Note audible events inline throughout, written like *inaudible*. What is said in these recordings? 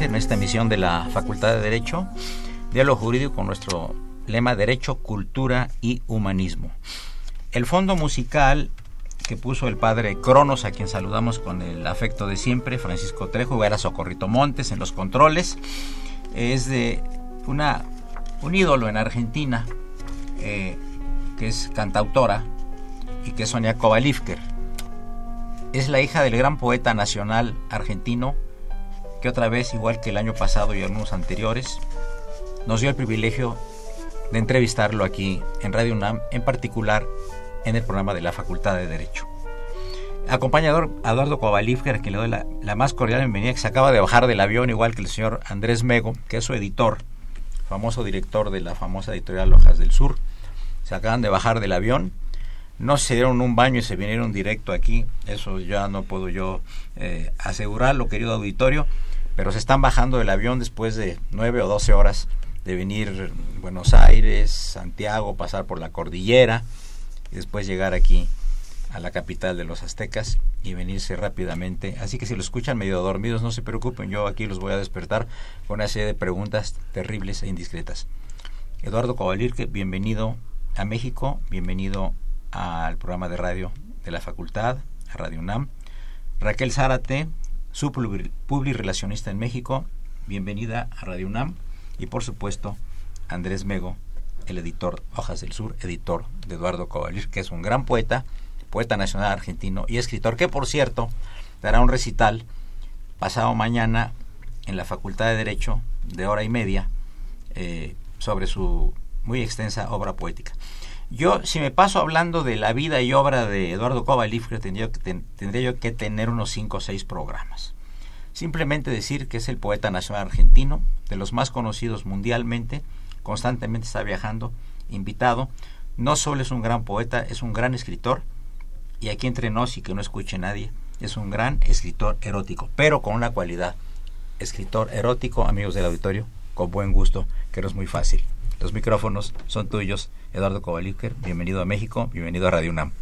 En esta emisión de la Facultad de Derecho, Diálogo Jurídico con nuestro lema Derecho, Cultura y Humanismo. El fondo musical que puso el padre Cronos, a quien saludamos con el afecto de siempre, Francisco Trejo, era Socorrito Montes en los controles, es de una, un ídolo en Argentina, eh, que es cantautora y que es Sonia Kovalivker. Es la hija del gran poeta nacional argentino que otra vez, igual que el año pasado y algunos anteriores, nos dio el privilegio de entrevistarlo aquí en Radio UNAM, en particular en el programa de la Facultad de Derecho. Acompañador Eduardo Cobalífer, a quien le doy la, más cordial bienvenida, que se acaba de bajar del avión, igual que el señor Andrés Mego, que es su editor, famoso director de la famosa editorial Hojas del Sur. Se acaban de bajar del avión, no se dieron un baño y se vinieron directo aquí, eso ya no puedo yo eh, asegurarlo, querido auditorio pero se están bajando del avión después de nueve o doce horas de venir Buenos Aires, Santiago, pasar por la cordillera y después llegar aquí a la capital de los aztecas y venirse rápidamente. Así que si lo escuchan medio dormidos, no se preocupen, yo aquí los voy a despertar con una serie de preguntas terribles e indiscretas. Eduardo Covalirque, bienvenido a México, bienvenido al programa de radio de la facultad, a Radio UNAM. Raquel Zárate, su public relacionista en México. Bienvenida a Radio UNAM. Y por supuesto, Andrés Mego, el editor Hojas del Sur, editor de Eduardo Covalir, que es un gran poeta, poeta nacional argentino y escritor, que por cierto dará un recital pasado mañana en la Facultad de Derecho de hora y media eh, sobre su muy extensa obra poética. Yo, si me paso hablando de la vida y obra de Eduardo Kovalevsky, tendría, tendría yo que tener unos 5 o 6 programas. Simplemente decir que es el poeta nacional argentino, de los más conocidos mundialmente, constantemente está viajando, invitado. No solo es un gran poeta, es un gran escritor, y aquí entre nos y que no escuche nadie, es un gran escritor erótico, pero con una cualidad. Escritor erótico, amigos del auditorio, con buen gusto, que no es muy fácil. Los micrófonos son tuyos. Eduardo Kovalíker, bienvenido a México, bienvenido a Radio UNAM.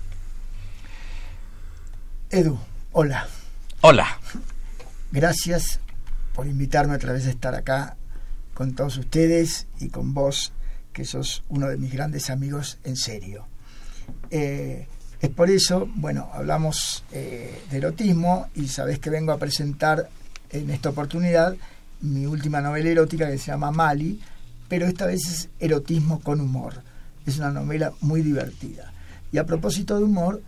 Edu, hola. Hola. Gracias por invitarme otra vez a estar acá con todos ustedes y con vos, que sos uno de mis grandes amigos en serio. Eh, es por eso, bueno, hablamos eh, de erotismo y sabés que vengo a presentar en esta oportunidad mi última novela erótica que se llama Mali, pero esta vez es erotismo con humor. Es una novela muy divertida. Y a propósito de humor,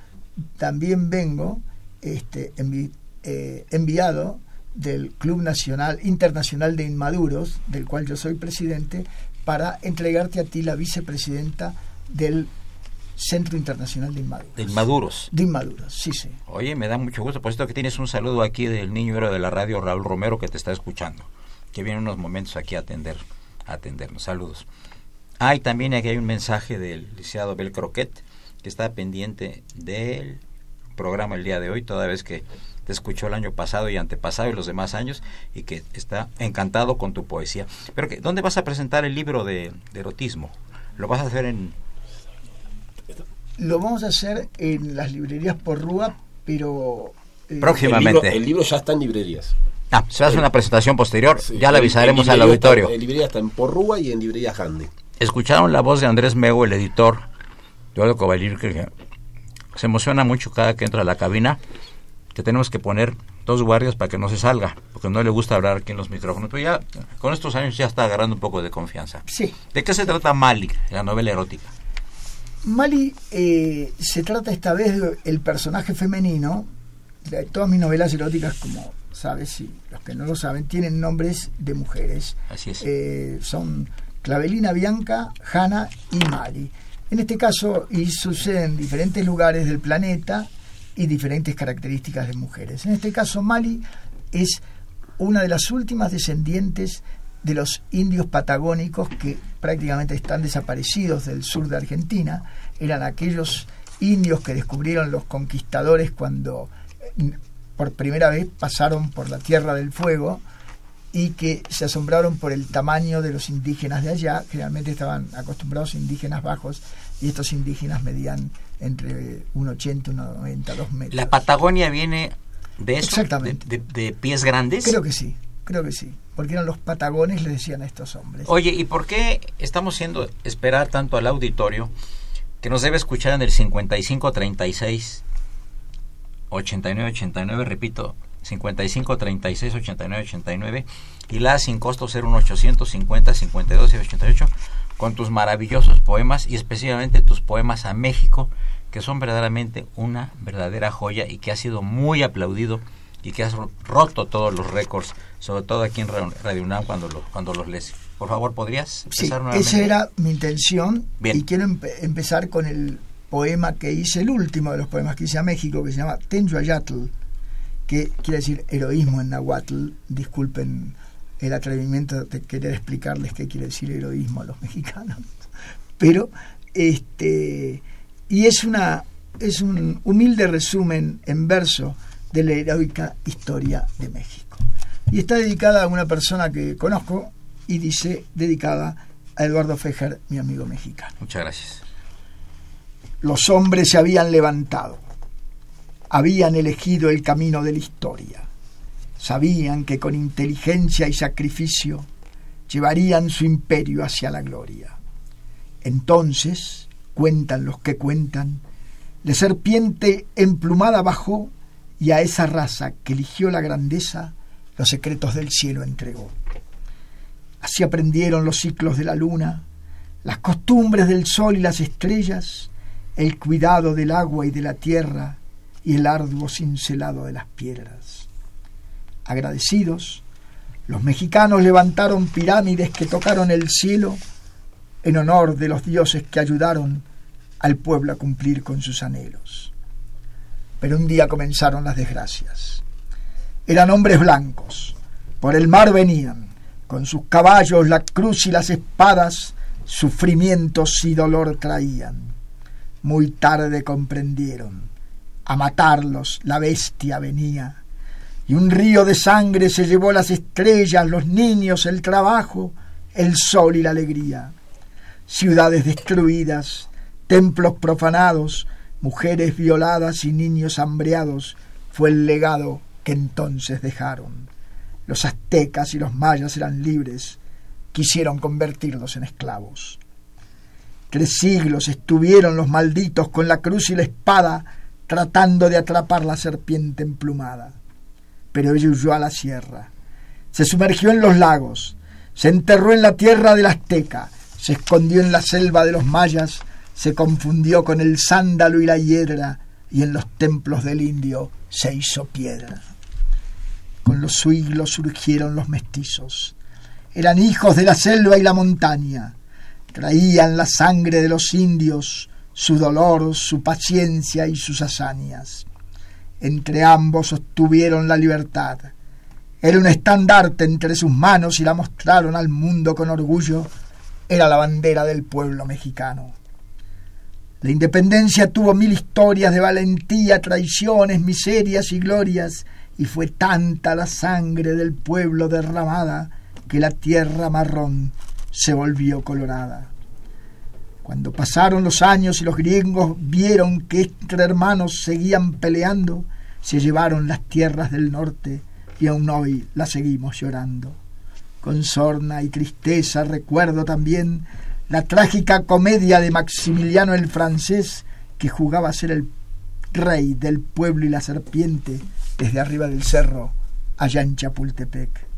también vengo este, eh, enviado del Club Nacional Internacional de Inmaduros, del cual yo soy presidente, para entregarte a ti la vicepresidenta del Centro Internacional de Inmaduros. De Inmaduros. De Inmaduros, sí, sí. Oye, me da mucho gusto, por esto que tienes un saludo aquí del niño héroe de la radio, Raúl Romero, que te está escuchando, que viene unos momentos aquí a atender, atendernos. Saludos. Ah, y también aquí hay un mensaje del licenciado Bel Croquet, que está pendiente del programa el día de hoy, toda vez que te escuchó el año pasado y antepasado y los demás años, y que está encantado con tu poesía. Pero que, ¿dónde vas a presentar el libro de, de erotismo? ¿Lo vas a hacer en lo vamos a hacer en las librerías por Rúa, pero... eh, Próximamente. El libro, el libro, ya está en librerías. Ah, se hace una presentación posterior, Sí, ya le en- avisaremos al auditorio. está- en librería está en Porrúa y en librería Handy. Escucharon la voz de Andrés Mego, el editor, Eduardo Covalir, que se emociona mucho cada que entra a la cabina, que tenemos que poner dos guardias para que no se salga, porque no le gusta hablar aquí en los micrófonos. Pero ya, con estos años ya está agarrando un poco de confianza. Sí. ¿De qué se trata Mali, la novela erótica? Mali eh, se trata esta vez del personaje femenino. Todas mis novelas eróticas, como sabes, y los que no lo saben, tienen nombres de mujeres. Así es. Eh, son Clavelina Bianca, Hanna y Mali. En este caso, y sucede en diferentes lugares del planeta y diferentes características de mujeres. En este caso, Mali es una de las últimas descendientes de los indios patagónicos que prácticamente están desaparecidos del sur de Argentina. Eran aquellos indios que descubrieron los conquistadores cuando por primera vez pasaron por la Tierra del Fuego y que se asombraron por el tamaño de los indígenas de allá. Generalmente estaban acostumbrados a indígenas bajos y estos indígenas medían entre 1,80, 1,90, 2 metros. ¿La Patagonia viene de eso? Exactamente. ¿De, de- de pies grandes? Creo que sí, creo que sí. Porque eran los patagones, le decían a estos hombres. Oye, ¿y por qué estamos haciendo esperar tanto al auditorio que nos debe escuchar en el 5536 8989, repito, 5536 8989 y la sin costo 01850 52 y 88 con tus maravillosos poemas y especialmente tus poemas a México que son verdaderamente una verdadera joya y que ha sido muy aplaudido y que has ro- roto todos los récords, sobre todo aquí en Ra- Radio UNAM cuando, lo- cuando los lees. Por favor, ¿podrías Sí, empezar nuevamente? esa era mi intención Bien. y quiero empe- empezar con el poema que hice, el último de los poemas que hice a México, que se llama Tenyuayatl, que quiere decir heroísmo en Nahuatl. Disculpen el atrevimiento de querer explicarles qué quiere decir heroísmo a los *laughs* mexicanos. Pero, este, y es una es un humilde resumen en verso de la heroica historia de México. Y está dedicada a una persona que conozco y dice dedicada a Eduardo Fejer, mi amigo mexicano. Muchas gracias. Los hombres se habían levantado, habían elegido el camino de la historia, sabían que con inteligencia y sacrificio llevarían su imperio hacia la gloria. Entonces, cuentan los que cuentan, la serpiente emplumada bajó y a esa raza que eligió la grandeza los secretos del cielo entregó. Así aprendieron los ciclos de la luna, las costumbres del sol y las estrellas, el cuidado del agua y de la tierra y el arduo cincelado de las piedras. Agradecidos, los mexicanos levantaron pirámides que tocaron el cielo en honor de los dioses que ayudaron al pueblo a cumplir con sus anhelos. Pero un día comenzaron las desgracias. Eran hombres blancos, por el mar venían, con sus caballos, la cruz y las espadas, sufrimientos y dolor traían. Muy tarde comprendieron, a matarlos la bestia venía, y un río de sangre se llevó las estrellas, los niños, el trabajo, el sol y la alegría. Ciudades destruidas, templos profanados, mujeres violadas y niños hambreados, fue el legado que entonces dejaron. Los aztecas y los mayas eran libres, quisieron convertirlos en esclavos. Tres siglos estuvieron los malditos con la cruz y la espada tratando de atrapar la serpiente emplumada. Pero ella huyó a la sierra, se sumergió en los lagos, se enterró en la tierra del azteca, se escondió en la selva de los mayas, se confundió con el sándalo y la hiedra, y en los templos del indio se hizo piedra. Con los siglos surgieron los mestizos. Eran hijos de la selva y la montaña. Traían la sangre de los indios, su dolor, su paciencia y sus hazañas. Entre ambos obtuvieron la libertad. Era un estandarte entre sus manos y la mostraron al mundo con orgullo. Era la bandera del pueblo mexicano. La independencia tuvo mil historias de valentía, traiciones, miserias y glorias, y fue tanta la sangre del pueblo derramada que la tierra marrón se volvió colorada. Cuando pasaron los años y los griegos vieron que entre hermanos seguían peleando, se llevaron las tierras del norte y aún hoy las seguimos llorando. Con sorna y tristeza recuerdo también la trágica comedia de Maximiliano el francés, que jugaba a ser el rey del pueblo y la serpiente desde arriba del cerro, allá en Chapultepec.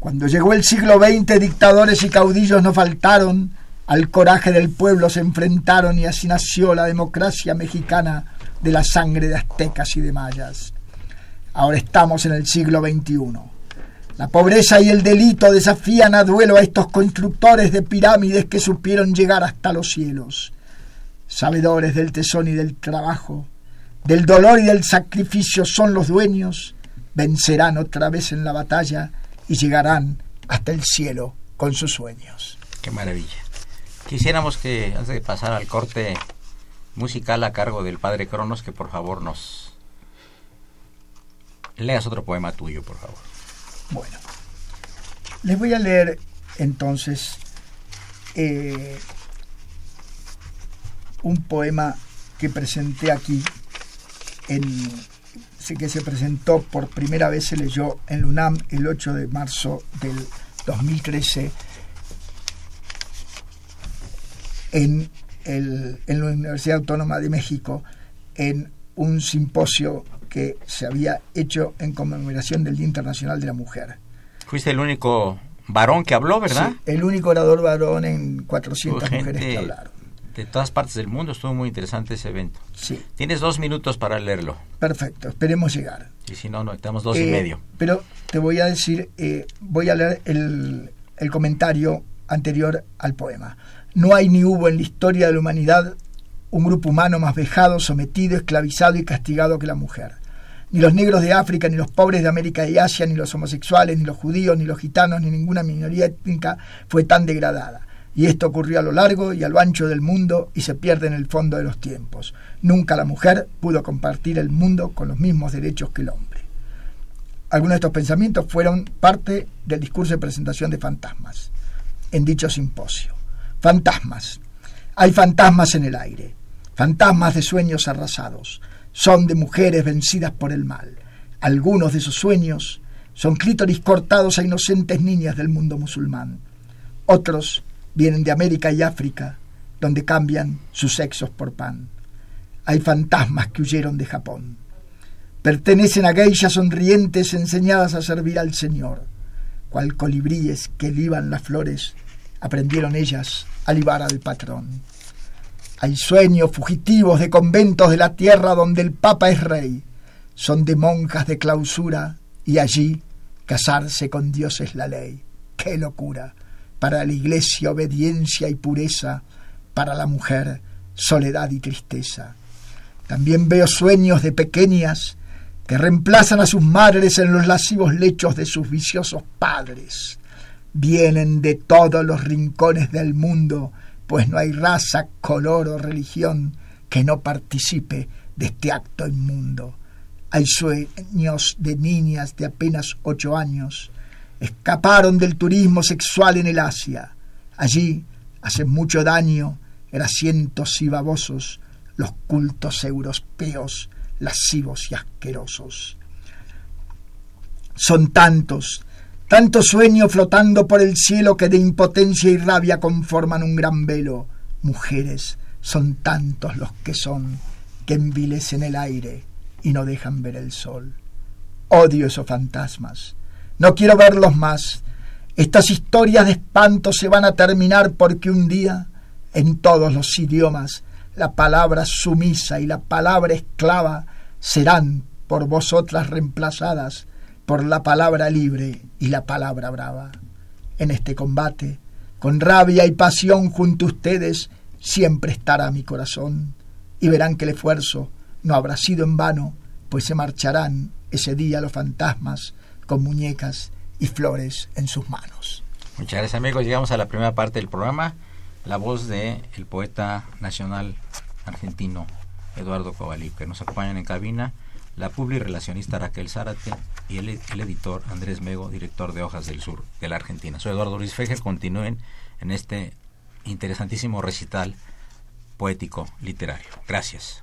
Cuando llegó el siglo XX, dictadores y caudillos no faltaron, al coraje del pueblo se enfrentaron y así nació la democracia mexicana de la sangre de aztecas y de mayas. Ahora estamos en el siglo XXI la pobreza y el delito desafían a duelo a estos constructores de pirámides que supieron llegar hasta los cielos. Sabedores del tesón y del trabajo, del dolor y del sacrificio son los dueños, vencerán otra vez en la batalla y llegarán hasta el cielo con sus sueños. Qué maravilla. Quisiéramos que, antes de pasar al corte musical a cargo del padre Cronos, que por favor nos leas otro poema tuyo, por favor. Bueno, les voy a leer entonces eh, un poema que presenté aquí, en, que se presentó por primera vez, se leyó en LUNAM el 8 de marzo del 2013 en, el, en la Universidad Autónoma de México en un simposio que se había hecho en conmemoración del Día Internacional de la Mujer. Fuiste el único varón que habló, ¿verdad? Sí, el único orador varón en 400 mujeres que hablaron. De todas partes del mundo, estuvo muy interesante ese evento. Sí. Tienes dos minutos para leerlo. Perfecto, esperemos llegar. Y si no, no, estamos dos y eh, medio. Pero te voy a decir, eh, voy a leer el, el comentario anterior al poema. No hay ni hubo en la historia de la humanidad un grupo humano más vejado, sometido, esclavizado y castigado que la mujer. Ni los negros de África, ni los pobres de América y Asia, ni los homosexuales, ni los judíos, ni los gitanos, ni ninguna minoría étnica fue tan degradada. Y esto ocurrió a lo largo y a lo ancho del mundo y se pierde en el fondo de los tiempos. Nunca la mujer pudo compartir el mundo con los mismos derechos que el hombre. Algunos de estos pensamientos fueron parte del discurso de presentación de fantasmas en dicho simposio. Fantasmas. Hay fantasmas en el aire fantasmas de sueños arrasados, son de mujeres vencidas por el mal. Algunos de esos sueños son clítoris cortados a inocentes niñas del mundo musulmán. Otros vienen de América y África, donde cambian sus sexos por pan. Hay fantasmas que huyeron de Japón. Pertenecen a geishas sonrientes enseñadas a servir al Señor. Cual colibríes que liban las flores, aprendieron ellas a libar al patrón. Hay sueños fugitivos de conventos de la tierra donde el Papa es rey. Son de monjas de clausura y allí casarse con Dios es la ley. ¡Qué locura! Para la iglesia obediencia y pureza, para la mujer soledad y tristeza. También veo sueños de pequeñas que reemplazan a sus madres en los lascivos lechos de sus viciosos padres. Vienen de todos los rincones del mundo pues no hay raza, color o religión que no participe de este acto inmundo. Hay sueños de niñas de apenas ocho años. Escaparon del turismo sexual en el Asia. Allí hacen mucho daño, grasientos y babosos, los cultos europeos, lascivos y asquerosos. Son tantos, tantos sueños flotando por el cielo que de impotencia y rabia conforman un gran velo. Mujeres, son tantos los que son, que envilecen el aire y no dejan ver el sol. Odio esos fantasmas. No quiero verlos más. Estas historias de espanto se van a terminar porque un día, en todos los idiomas, la palabra sumisa y la palabra esclava serán por vosotras reemplazadas por la palabra libre y la palabra brava. En este combate, con rabia y pasión junto a ustedes, siempre estará mi corazón, y verán que el esfuerzo no habrá sido en vano, pues se marcharán ese día los fantasmas con muñecas y flores en sus manos. Muchas gracias amigos, llegamos a la primera parte del programa, la voz de el poeta nacional argentino Eduardo Covalí, que nos acompañan en cabina la relacionista Raquel Zárate y el, editor Andrés Mego, director de Hojas del Sur de la Argentina. Soy Eduardo Luis Fejer, continúen en este interesantísimo recital poético literario. Gracias.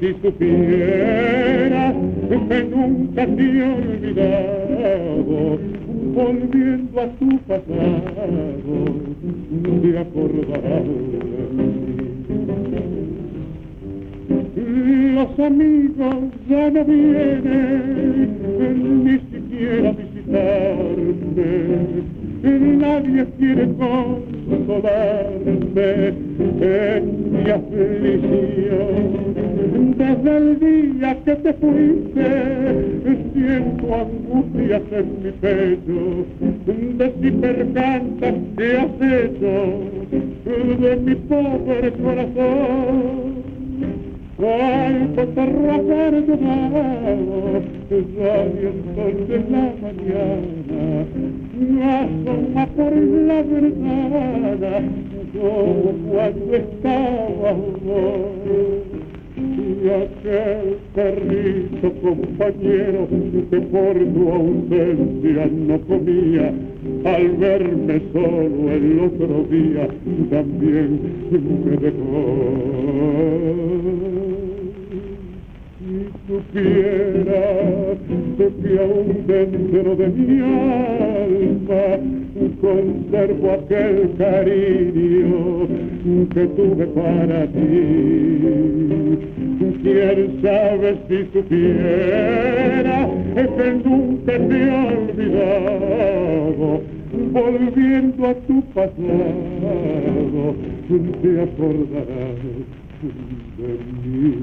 Si supiera que nunca te he olvidado, volviendo a tu pasado, te acordarás Los amigos ya no vienen, angustias en mi pecho, de si percantas que has hecho de mi pobre corazón. Cuánto te perdonado, saliendo de la mañana, asoma por la verdad, como cuando estaba vos. Y aquel perrito compañero que por tu ausencia no comía, al verme solo el otro día también me dejó supieras que aún dentro de mi alma conservo aquel cariño que tuve para ti. Quién sabe si supiera nunca te olvidado volviendo a tu pasado, te acordarás de mí.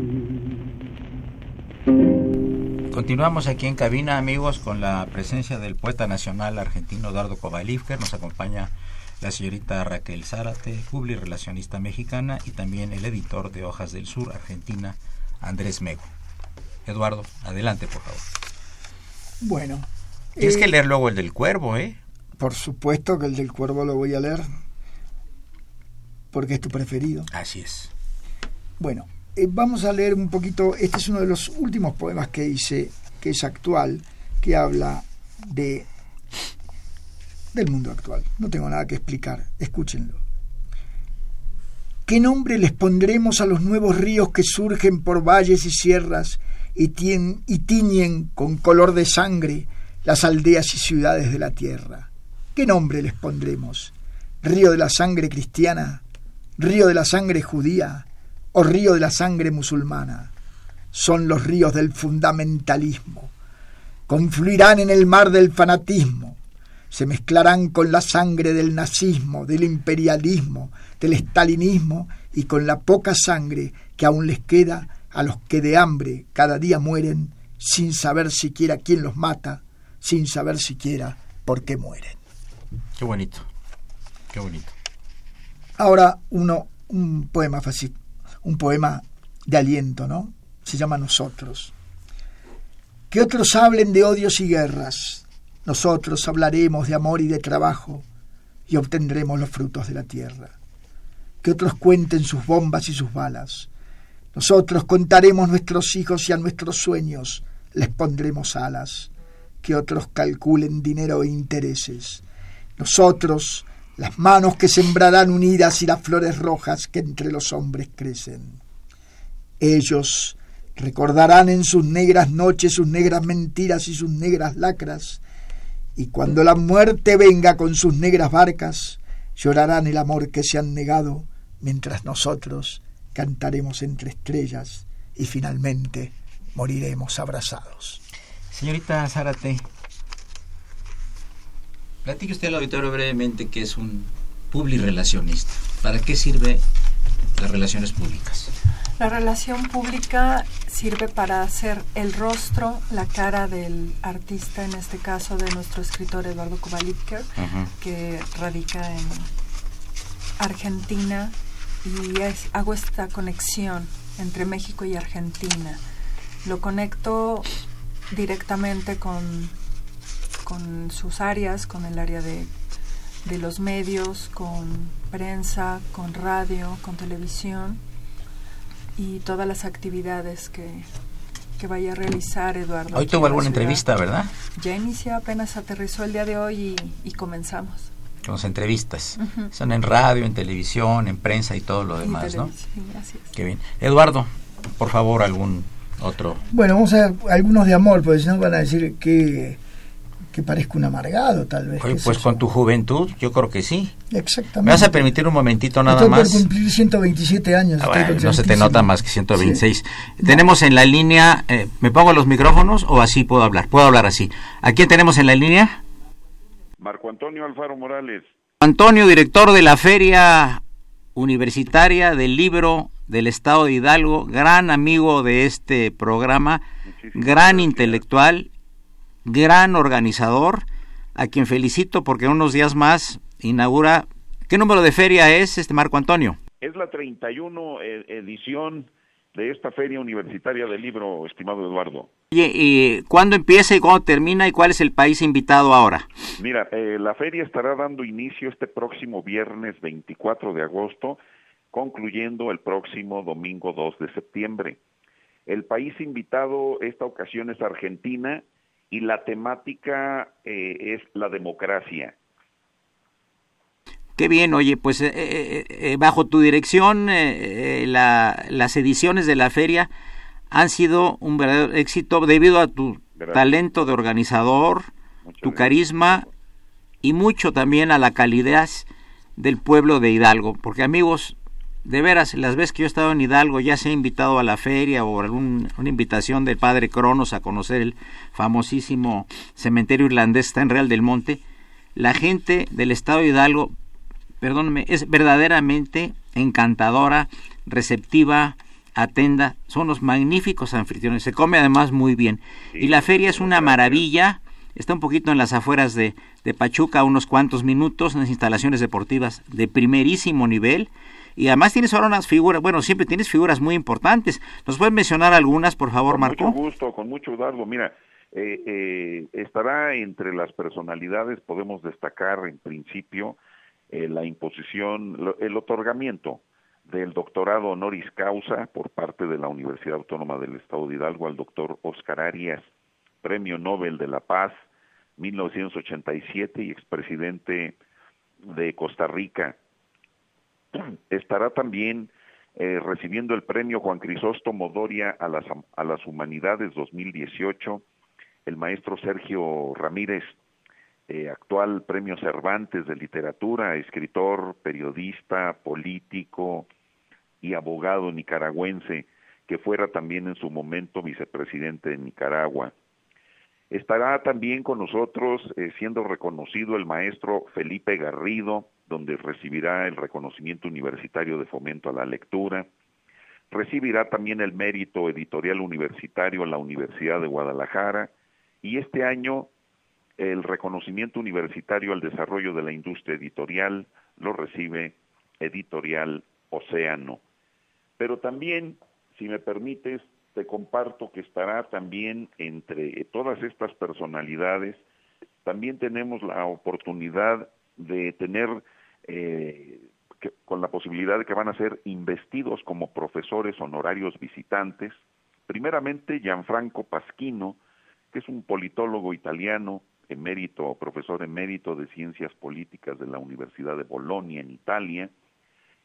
Continuamos aquí en cabina, amigos, con la presencia del poeta nacional argentino Eduardo Kovalivker. Nos acompaña la señorita Raquel Zárate, relacionista mexicana, y también el editor de Hojas del Sur, Argentina, Andrés Mego. Eduardo, adelante, por favor. Bueno. Tienes que eh, leer luego el del cuervo, ¿eh? Por supuesto que el del cuervo lo voy a leer, porque es tu preferido. Así es. Bueno, eh, vamos a leer un poquito, este es uno de los últimos poemas que hice, que es actual, que habla de del mundo actual. No tengo nada que explicar, escúchenlo. ¿Qué nombre les pondremos a los nuevos ríos que surgen por valles y sierras y, y tiñen con color de sangre las aldeas y ciudades de la tierra? ¿Qué nombre les pondremos? ¿Río de la sangre cristiana? río de la sangre judía o río de la sangre musulmana. Son los ríos del fundamentalismo. Confluirán en el mar del fanatismo. Se mezclarán con la sangre del nazismo, del imperialismo, del estalinismo y con la poca sangre que aún les queda a los que de hambre cada día mueren sin saber siquiera quién los mata, sin saber siquiera por qué mueren. Qué bonito, qué bonito. Ahora uno, un poema fácil, un poema de aliento, ¿no? Se llama Nosotros. Que otros hablen de odios y guerras, nosotros hablaremos de amor y de trabajo y obtendremos los frutos de la tierra. Que otros cuenten sus bombas y sus balas, nosotros contaremos nuestros hijos y a nuestros sueños les pondremos alas. Que otros calculen dinero e intereses. Nosotros las manos que sembrarán unidas y las flores rojas que entre los hombres crecen. Ellos recordarán en sus negras noches sus negras mentiras y sus negras lacras, y cuando la muerte venga con sus negras barcas, llorarán el amor que se han negado, mientras nosotros cantaremos entre estrellas y finalmente moriremos abrazados. Señorita Zárate, platique usted al auditorio brevemente que es un publirelacionista. ¿Para qué sirve las relaciones públicas? La relación pública sirve para hacer el rostro, la cara del artista, en este caso de nuestro escritor Eduardo Kubalitker, que radica en Argentina y hago esta conexión entre México y Argentina. Lo conecto directamente con, con sus áreas, con el área de, de los medios, con prensa, con radio, con televisión y todas las actividades que, que vaya a realizar Eduardo. Hoy tuvo alguna entrevista, ¿verdad? Ya inició, apenas aterrizó el día de hoy y, y comenzamos las entrevistas. Son en radio, en televisión, en prensa y todo lo demás, ¿no? gracias. Qué bien. Eduardo, por favor, algún otro. Bueno, vamos a ver algunos de amor, porque si no van a decir que, que parezco un amargado, tal vez. pues con tu juventud, yo creo que sí. Exactamente. ¿Me vas a permitir un momentito nada Estoy más? por cumplir 127 años. Ah, no se te nota más que 126. Tenemos en la línea, eh, ¿me pongo los micrófonos o así puedo hablar? Puedo hablar así. ¿A quién tenemos en la línea? Marco Antonio Alfaro Morales. Antonio, director de la Feria Universitaria del Libro del Estado de Hidalgo, gran amigo de este programa, gran intelectual, gran organizador, a quien felicito porque unos días más inaugura. ¿Qué número de feria es este Marco Antonio? Es la 31 eh, edición de esta Feria Universitaria del Libro, estimado Eduardo. Oye, ¿y cuándo empieza y cuándo termina y cuál es el país invitado ahora? Mira, eh, la feria estará dando inicio este próximo viernes 24 de agosto, concluyendo el próximo domingo 2 de septiembre. El país invitado esta ocasión es Argentina y la temática eh, es la democracia. Qué bien, oye, pues eh, eh, eh bajo tu dirección la, las ediciones de la feria han sido un verdadero éxito debido a tu talento de organizador, tu carisma y mucho también a la calidad del pueblo de Hidalgo, porque amigos, de veras, las veces que yo he estado en Hidalgo, ya se ha invitado a la feria o alguna una invitación del padre Cronos a conocer el famosísimo cementerio irlandés está en Real del Monte, la gente del estado de Hidalgo perdóname, es verdaderamente encantadora, receptiva, atenda, son los magníficos anfitriones, se come además muy bien. y la feria es una maravilla, está un poquito en las afueras de, de Pachuca, unos cuantos minutos, unas instalaciones deportivas de primerísimo nivel, y además tienes ahora unas figuras, bueno, siempre tienes figuras muy importantes. ¿Nos puedes mencionar algunas, por favor, con Marco? Con mucho gusto, con mucho dardo. Mira, eh, eh, estará entre las personalidades, podemos destacar en principio eh, la imposición, el otorgamiento del doctorado honoris causa por parte de la Universidad Autónoma del Estado de Hidalgo al doctor Oscar Arias, Premio Nobel de la Paz 1987 y expresidente de Costa Rica. Estará también eh, recibiendo el premio Juan Crisóstomo Doria a las, a las Humanidades 2018 el maestro Sergio Ramírez, eh, actual Premio Cervantes de Literatura, escritor, periodista, político y abogado nicaragüense, que fuera también en su momento vicepresidente de Nicaragua. Estará también con nosotros eh, siendo reconocido el maestro Felipe Garrido, donde recibirá el reconocimiento universitario de fomento a la lectura. Recibirá también el mérito editorial universitario en la Universidad de Guadalajara y este año el reconocimiento universitario al desarrollo de la industria editorial lo recibe Editorial Océano. Pero también, si me permites, te comparto que estará también entre todas estas personalidades, también tenemos la oportunidad de tener eh, con la posibilidad de que van a ser investidos como profesores honorarios visitantes, primeramente Gianfranco Pasquino, que es un politólogo italiano, emérito, profesor emérito de Ciencias Políticas de la Universidad de Bolonia en Italia,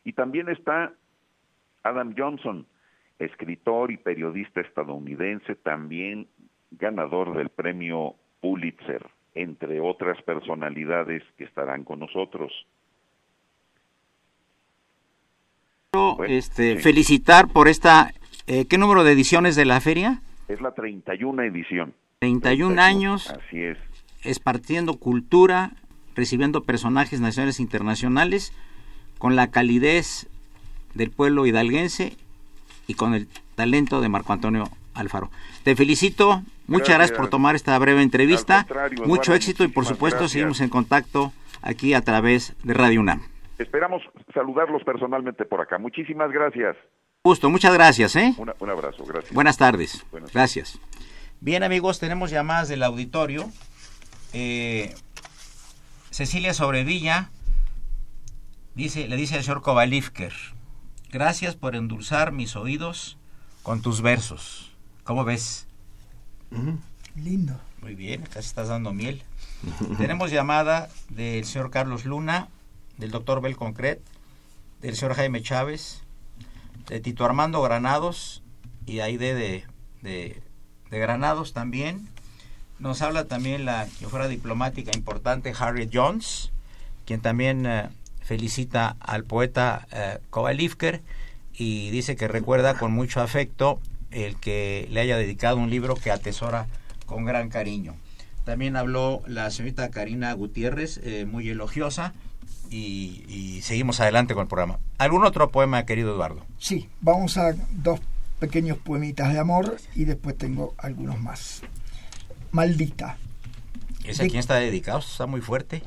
y también está Adam Johnson, escritor y periodista estadounidense, también ganador del premio Pulitzer, entre otras personalidades que estarán con nosotros. este, felicitar por esta, eh, ¿qué número de ediciones de la feria? Es la 31 edición. 31, años. Así es. Esparciendo cultura, recibiendo personajes nacionales e internacionales, con la calidez del pueblo hidalguense y con el talento de Marco Antonio Alfaro. Te felicito, muchas gracias, por tomar esta breve entrevista, mucho éxito y por supuesto seguimos en contacto aquí a través de Radio UNAM. Esperamos saludarlos personalmente por acá. Muchísimas gracias. Justo, muchas gracias. ¿eh? un abrazo, gracias. Buenas tardes. Gracias. Bien amigos, tenemos llamadas del auditorio. Eh, Cecilia Sobrevilla dice, le dice al señor Kovalivker, gracias por endulzar mis oídos con tus versos. ¿Cómo ves? Lindo. Muy bien, acá estás dando miel. *laughs* Tenemos llamada del señor Carlos Luna, del doctor Bel Concret, del señor Jaime Chávez, de Tito Armando Granados y ahí de, de, de, Granados también. Nos habla también la fuera diplomática importante Harriet Jones, quien también eh, felicita al poeta eh, Kovalivker y dice que recuerda con mucho afecto el que le haya dedicado un libro que atesora con gran cariño. También habló la señorita Karina Gutiérrez, eh, muy elogiosa, y, seguimos adelante con el programa. ¿Algún otro poema, querido Eduardo? Sí, vamos a dos pequeños poemitas de amor y después tengo algunos más. Maldita. ¿Ese a quién está dedicado? ¿Está muy fuerte?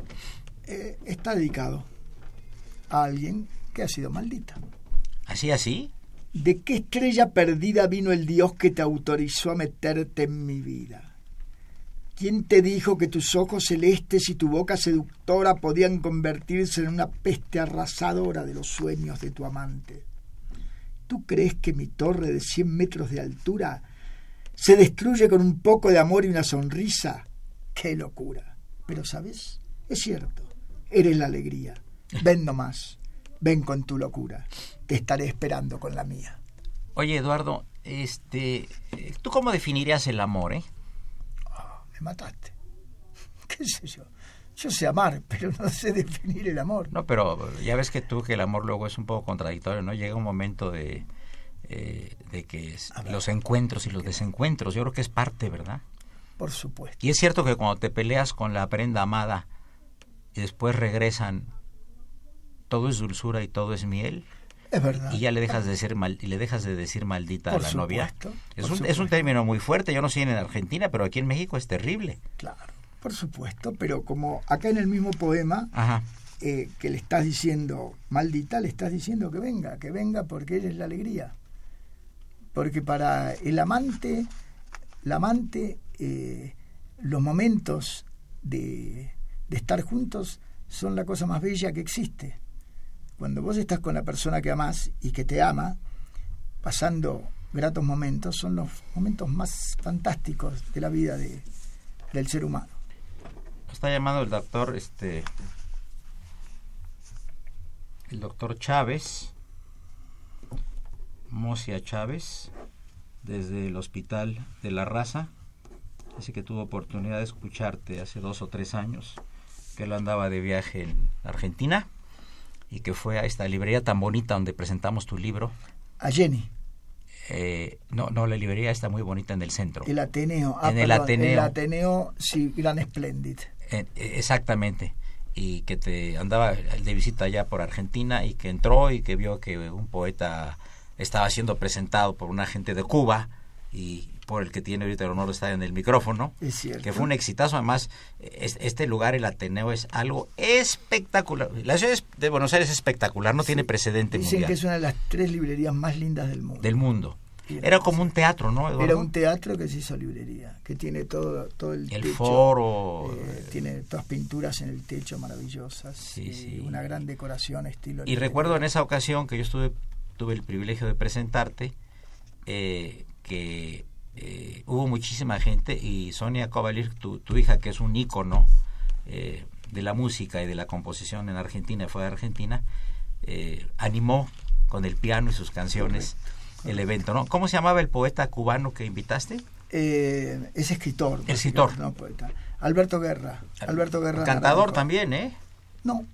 Eh, está dedicado a alguien que ha sido maldita. ¿Así, así? ¿De qué estrella perdida vino el Dios que te autorizó a meterte en mi vida? ¿Quién te dijo que tus ojos celestes y tu boca seductora podían convertirse en una peste arrasadora de los sueños de tu amante? ¿Tú crees que mi torre de cien metros de altura se destruye con un poco de amor y una sonrisa? ¡Qué locura! Pero, ¿sabes? Es cierto, eres la alegría. Ven nomás, ven con tu locura. Te estaré esperando con la mía. Oye, Eduardo, este, ¿tú cómo definirías el amor, eh? me mataste. *laughs* ¿Qué sé yo? Yo sé amar, pero no sé definir el amor. No, pero ya ves que tú que el amor luego es un poco contradictorio, ¿no? Llega un momento de, eh, de que los encuentros y los desencuentros, yo creo que es parte, ¿verdad? Por supuesto. Y es cierto que cuando te peleas con la prenda amada y después regresan, todo es dulzura y todo es miel. Es verdad. Y ya le dejas de decir mal, y le dejas de decir maldita a la novia. Es un, es un término muy fuerte, yo no sé en Argentina, pero aquí en México es terrible. Claro, por supuesto, pero como acá en el mismo poema eh, que le estás diciendo maldita, le estás diciendo que venga, que venga porque ella es la alegría. Porque para el amante, el amante, eh, los momentos de, estar juntos son la cosa más bella que existe cuando vos estás con la persona que amás y que te ama, pasando gratos momentos, son los momentos más fantásticos de la vida de, del ser humano. Está llamando el doctor, este, el doctor Chávez, Mocia Chávez desde el Hospital de la Raza. así que tuvo oportunidad de escucharte hace dos o tres años, que él andaba de viaje en Argentina y que fue a esta librería tan bonita donde presentamos tu libro. A Jenny. Eh, no, no, la librería está muy bonita en el centro. El Ateneo. Ah, en el Ateneo. El Ateneo, sí, Gran Splendid. Eh, eh, exactamente. Y que te andaba de visita allá por Argentina y que entró y que vio que un poeta estaba siendo presentado por un agente de Cuba y por el que tiene ahorita el honor de estar en el micrófono, es cierto. que fue un exitazo. Además, este lugar, el Ateneo, es algo espectacular. La ciudad de Buenos Aires es espectacular, no tiene precedente Dicen que es una de las tres librerías más lindas del mundo. Del mundo. Era como un teatro, ¿no? Eduardo? Era un teatro que se hizo librería, que tiene todo, todo el, el foro. Eh, tiene todas pinturas en el techo maravillosas. Sí, y sí. Una gran decoración, estilo. Y recuerdo en esa ocasión que yo estuve tuve el privilegio de presentarte, eh, que eh, hubo muchísima gente y Sonia Kovalir, tu, hija, que es un ícono eh, de la música y de la composición en Argentina, y fue de Argentina, animó con el piano y sus canciones el evento. ¿no? ¿Cómo se llamaba el poeta cubano que invitaste? es escritor. Escritor. No, poeta. Alberto Guerra. Alberto Guerra. Cantador también, ¿eh? No,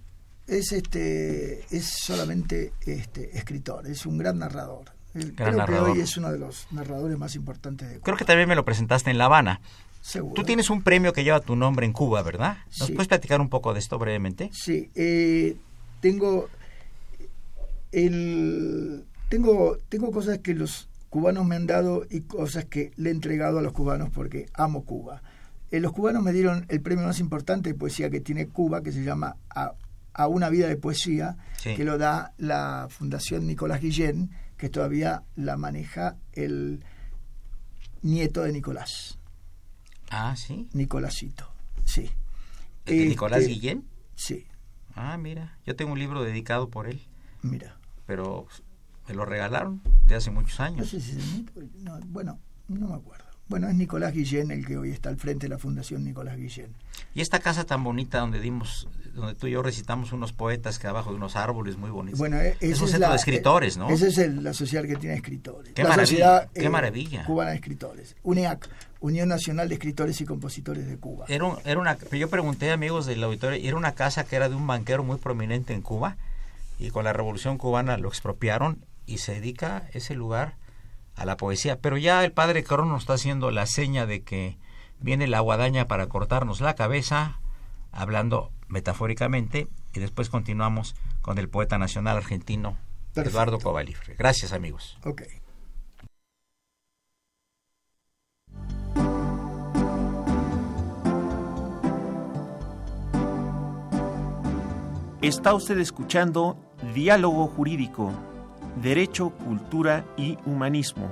es este es solamente este escritor, es un gran narrador. Creo que hoy es uno de los narradores más importantes de Cuba. Creo que también me lo presentaste en La Habana. Seguro. Tú tienes un premio que lleva tu nombre en Cuba, ¿verdad? ¿Nos puedes platicar un poco de esto brevemente? Sí, eh, tengo el tengo tengo cosas que los cubanos me han dado y cosas que le he entregado a los cubanos porque amo Cuba. Eh, los cubanos me dieron el premio más importante de poesía que tiene Cuba, que se llama a a una vida de poesía que lo da la Fundación Nicolás Guillén, que todavía la maneja el nieto de Nicolás. Ah, sí. Nicolásito, sí. Este, Nicolás Guillén? Sí. Ah, mira, yo tengo un libro dedicado por él. Mira. Pero me lo regalaron de hace muchos años. No sé si es, bueno, no me acuerdo. Bueno, es Nicolás Guillén el que hoy está al frente de la Fundación Nicolás Guillén. Y esta casa tan bonita donde dimos donde tú y yo recitamos unos poetas que abajo de unos árboles muy bonitos. Bueno, e-, es un centro de e-, escritores, ¿no? Esa es el, la sociedad argentina de escritores. Qué maravilla, eh, qué maravilla. cubana de escritores. uniac Unión Nacional de Escritores y Compositores de Cuba. Era, un, era una, yo pregunté a amigos del auditorio, era una casa que era de un banquero muy prominente en Cuba y con la Revolución Cubana lo expropiaron y se dedica ese lugar a la poesía. Pero ya el padre Carón nos está haciendo la seña de que viene la guadaña para cortarnos la cabeza hablando metafóricamente, y después continuamos con el poeta nacional argentino Eduardo Cobalifre. Gracias, amigos. Ok. Está usted escuchando Diálogo Jurídico, Derecho, Cultura y Humanismo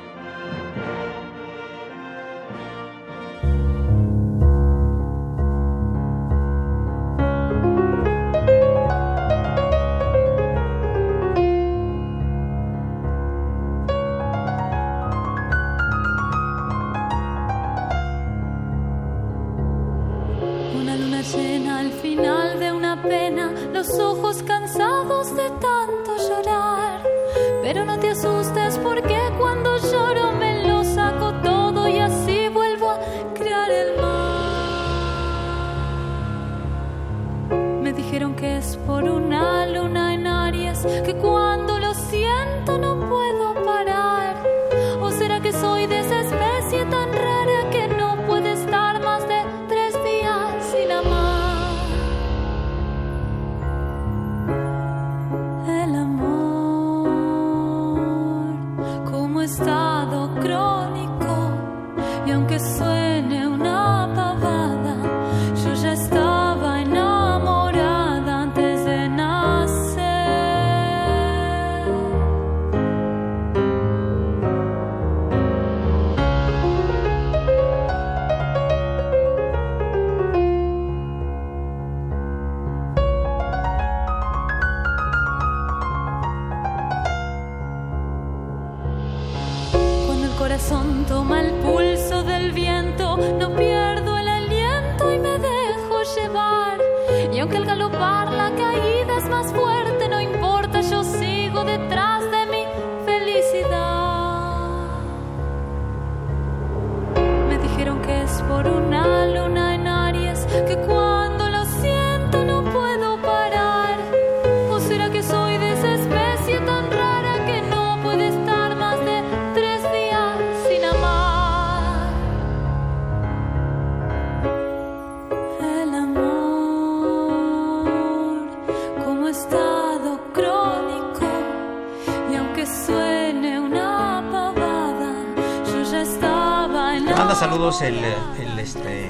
El, el, este,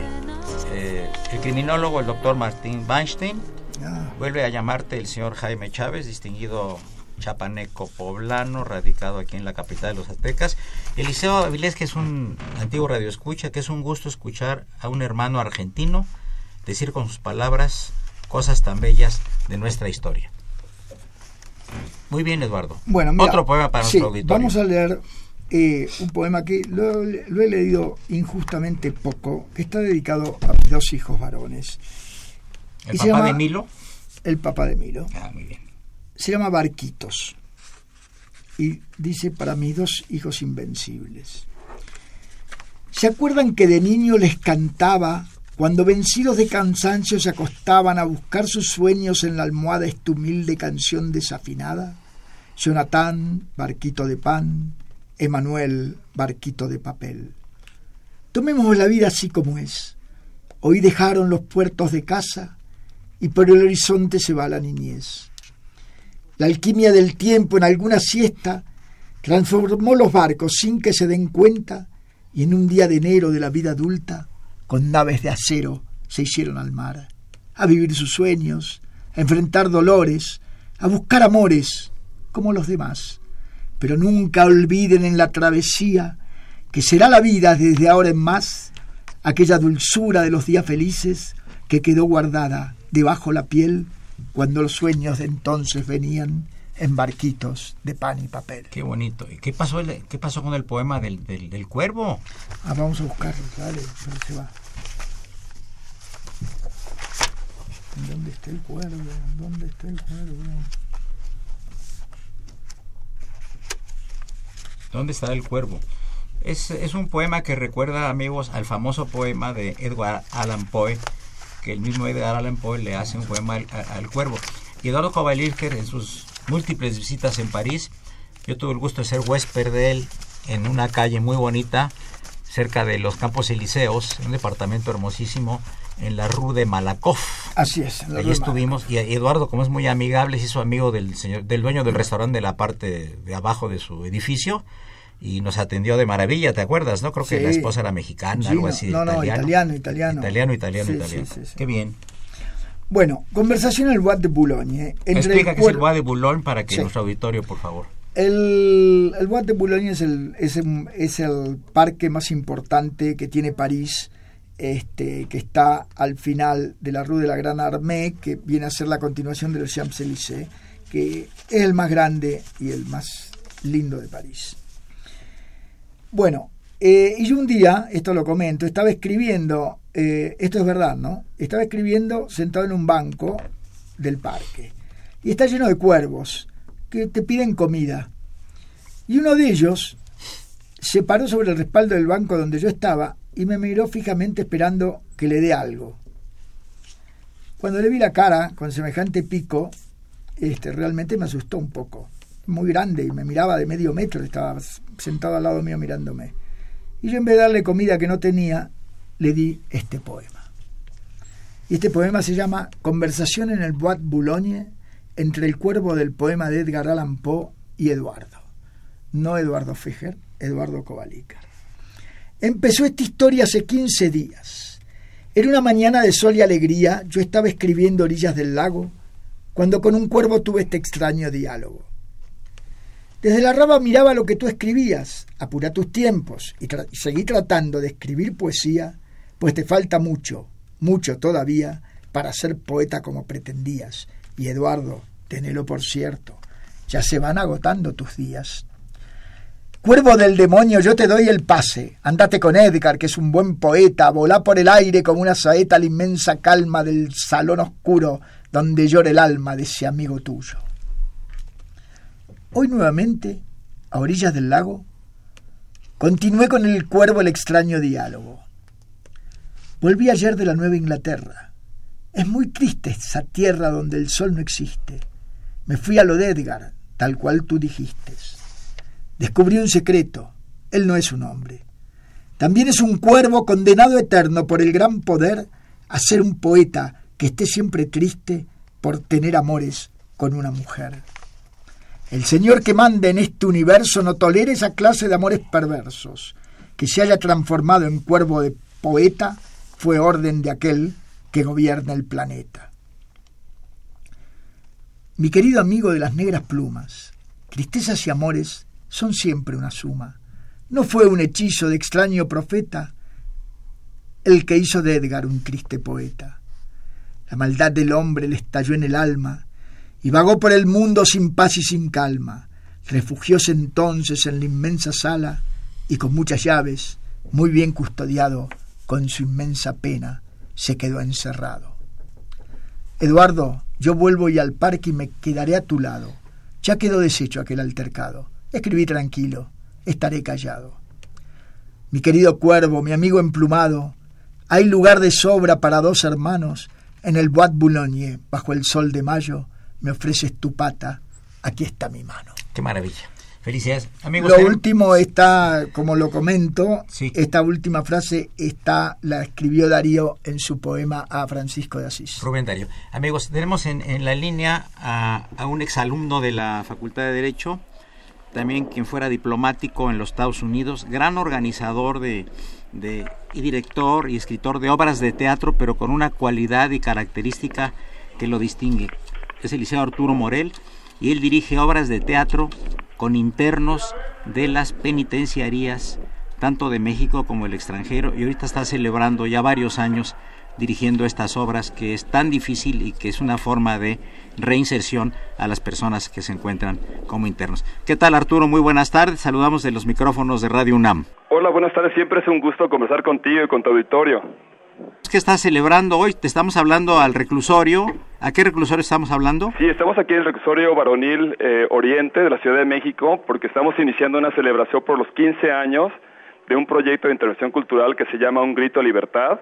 eh, el criminólogo, el doctor Martín Weinstein. Ah, Vuelve a llamarte el señor Jaime Chávez, distinguido chapaneco poblano, radicado aquí en la capital de los aztecas. Eliseo Avilés, que es un antiguo radioescucha, que es un gusto escuchar a un hermano argentino decir con sus palabras cosas tan bellas de nuestra historia. Muy bien, Eduardo. Bueno, mira, Otro poema para sí, nuestro auditorio. Vamos a leer eh, un poema que lo, lo he leído injustamente poco, que está dedicado a mis dos hijos varones. ¿El y se papá llama- de Milo? El papá de Milo. Ah, muy bien. Se llama Barquitos. Y dice para mis dos hijos invencibles. ¿Se acuerdan que de niño les cantaba cuando vencidos de cansancio se acostaban a buscar sus sueños en la almohada esta humilde canción desafinada? Jonathan, barquito de pan, Emanuel, barquito de papel. Tomemos la vida así como es. Hoy dejaron los puertos de casa y por el horizonte se va la niñez. La alquimia del tiempo en alguna siesta transformó los barcos sin que se den cuenta y en un día de enero de la vida adulta, con naves de acero, se hicieron al mar, a vivir sus sueños, a enfrentar dolores, a buscar amores, como los demás. Pero nunca olviden en la travesía que será la vida desde ahora en más aquella dulzura de los días felices que quedó guardada debajo la piel cuando los sueños de entonces venían en barquitos de pan y papel. Qué bonito. ¿Y qué pasó, el- qué pasó con el poema del, del, del cuervo? Ah, vamos a buscarlo, dale, se va. ¿Dónde está el cuervo? ¿Dónde está el cuervo? ¿Dónde está el cuervo? Es, es un poema que recuerda, amigos, al famoso poema de Edgar Allan Poe, que el mismo Edgar Allan Poe le hace un poema al, al cuervo. Y Eduardo Kovalirker, en sus múltiples visitas en París, yo tuve el gusto de ser huésped de él en una calle muy bonita, cerca de los Campos Elíseos, un departamento hermosísimo, en la Rue de Malakoff. Así es. Rue estuvimos y Eduardo, como es muy amigable, se hizo amigo del señor, del dueño del restaurante de la parte de abajo de su edificio y nos atendió de maravilla, ¿te acuerdas? No creo que la esposa era mexicana, algo así. no, no, italiano, italiano. Italiano, italiano, Sí, italiano. sí, sí, sí. Qué bien. Bueno, conversación en el Bois de Boulogne. Entre Explica qué es el Bois de Boulogne para que nuestro auditorio, por favor. El, el Bois de Boulogne es el, es, el, es el parque más importante que tiene París, este, que está al final de la Rue de la Gran Armée, que viene a ser la continuación de los Champs-Élysées, que es el más grande y el más lindo de París. Bueno, eh, y yo un día, esto lo comento, estaba escribiendo, eh, esto es verdad, ¿no? Estaba escribiendo sentado en un banco del parque. Y está lleno de cuervos que te piden comida. Y uno de ellos se paró sobre el respaldo del banco donde yo estaba y me miró fijamente esperando que le dé algo. Cuando le vi la cara con semejante pico, este, realmente me asustó un poco. Muy grande y me miraba de medio metro, estaba sentado al lado mío mirándome. Y yo en vez de darle comida que no tenía, le di este poema. Y este poema se llama Conversación en el Bois Boulogne entre el cuervo del poema de Edgar Allan Poe y Eduardo. No Eduardo Fejer, Eduardo Kovalica. Empezó esta historia hace 15 días. Era una mañana de sol y alegría, yo estaba escribiendo Orillas del Lago, cuando con un cuervo tuve este extraño diálogo. Desde la raba miraba lo que tú escribías, apura tus tiempos y, y seguí tratando de escribir poesía, pues te falta mucho, mucho todavía, para ser poeta como pretendías. Y Eduardo, tenelo por cierto, ya se van agotando tus días. Cuervo del demonio, yo te doy el pase. Andate con Edgar, que es un buen poeta. Volá por el aire como una saeta a la inmensa calma del salón oscuro donde llora el alma de ese amigo tuyo. Hoy nuevamente, a orillas del lago, continué con el cuervo el extraño diálogo. Volví ayer de la Nueva Inglaterra. Es muy triste esa tierra donde el sol no existe. Me fui a lo de Edgar, tal cual tú dijiste. Descubrí un secreto. Él no es un hombre. También es un cuervo condenado eterno por el gran poder a ser un poeta que esté siempre triste por tener amores con una mujer. El Señor que manda en este universo no tolera esa clase de amores perversos. Que se haya transformado en cuervo de poeta fue orden de aquel que gobierna el planeta. Mi querido amigo de las negras plumas, tristezas y amores son siempre una suma. ¿No fue un hechizo de extraño profeta el que hizo de Edgar un triste poeta? La maldad del hombre le estalló en el alma y vagó por el mundo sin paz y sin calma. Refugióse entonces en la inmensa sala y con muchas llaves, muy bien custodiado, con su inmensa pena, se quedó encerrado. Eduardo, yo vuelvo y al parque y me quedaré a tu lado. Ya quedó deshecho aquel altercado. Escribí tranquilo, estaré callado. Mi querido cuervo, mi amigo emplumado, hay lugar de sobra para dos hermanos en el Bois Boulogne, bajo el sol de mayo, me ofreces tu pata, aquí está mi mano. Qué maravilla. Felicidades. Amigos, lo último está, como lo comento, esta última frase está la escribió Darío en su poema a Francisco de Asís. Rubén Darío. Amigos, tenemos en, la línea a, a, un exalumno de la Facultad de Derecho, también quien fuera diplomático en los Estados Unidos, gran organizador de, y director y escritor de obras de teatro, pero con una cualidad y característica que lo distingue. Es el liceo Arturo Morel y él dirige obras de teatro con internos de las penitenciarías, tanto de México como el extranjero, y ahorita está celebrando ya varios años dirigiendo estas obras que es tan difícil y que es una forma de reinserción a las personas que se encuentran como internos. ¿Qué tal Arturo? Muy buenas tardes. Saludamos de los micrófonos de Radio UNAM. Hola, buenas tardes. Siempre es un gusto conversar contigo y con tu auditorio. ¿Qué estás celebrando hoy? Te estamos hablando al reclusorio. ¿A qué reclusorio estamos hablando? Sí, estamos aquí en el reclusorio varonil eh, Oriente de la Ciudad de México porque estamos iniciando una celebración por los 15 años de un proyecto de intervención cultural que se llama Un Grito a Libertad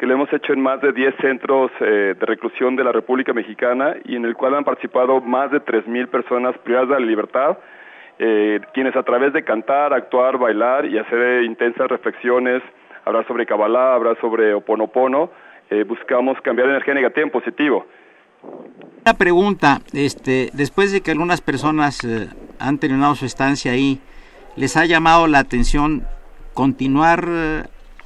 que lo hemos hecho en más de 10 centros eh, de reclusión de la República Mexicana y en el cual han participado más de 3.000 personas privadas de la libertad, eh, quienes a través de cantar, actuar, bailar y hacer intensas reflexiones, hablar sobre Kabbalah, hablar sobre Oponopono, eh, buscamos cambiar energía negativa en positivo. Una pregunta, este, después de que algunas personas han terminado su estancia ahí, ¿les ha llamado la atención continuar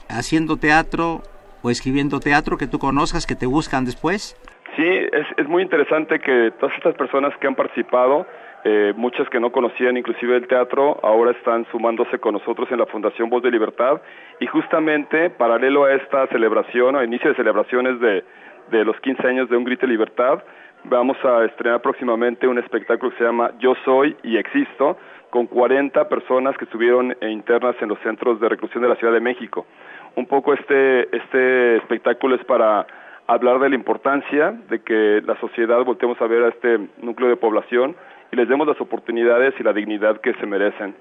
haciendo teatro o escribiendo teatro que tú conozcas, que te buscan después? Sí, es, es muy interesante que todas estas personas que han participado, eh, muchas que no conocían inclusive el teatro, ahora están sumándose con nosotros en la Fundación Voz de Libertad y justamente paralelo a esta celebración, o inicio de celebraciones de, de los 15 años de Un Grito de Libertad, vamos a estrenar próximamente un espectáculo que se llama Yo Soy y Existo, con 40 personas que estuvieron internas en los centros de reclusión de la Ciudad de México un poco este, este espectáculo es para hablar de la importancia de que la sociedad volteemos a ver a este núcleo de población y les demos las oportunidades y la dignidad que se merecen.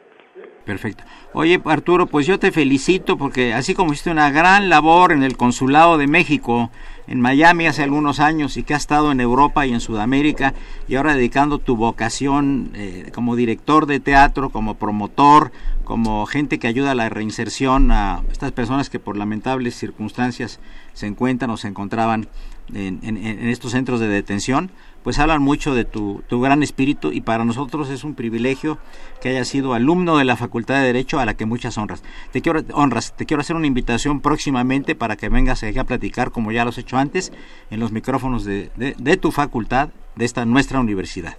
Perfecto. Oye, Arturo, pues yo te felicito porque así como hiciste una gran labor en el Consulado de México en Miami hace algunos años y que has estado en Europa y en Sudamérica y ahora dedicando tu vocación eh, como director de teatro, como promotor, como gente que ayuda a la reinserción a estas personas que por lamentables circunstancias se encuentran o se encontraban en estos centros de detención pues hablan mucho de tu, tu, gran espíritu y para nosotros es un privilegio que hayas sido alumno de la Facultad de Derecho a la que muchas honras. Te quiero, honras, te quiero hacer una invitación próximamente para que vengas aquí a platicar, como ya lo has hecho antes, en los micrófonos de, de, tu facultad, de esta nuestra universidad.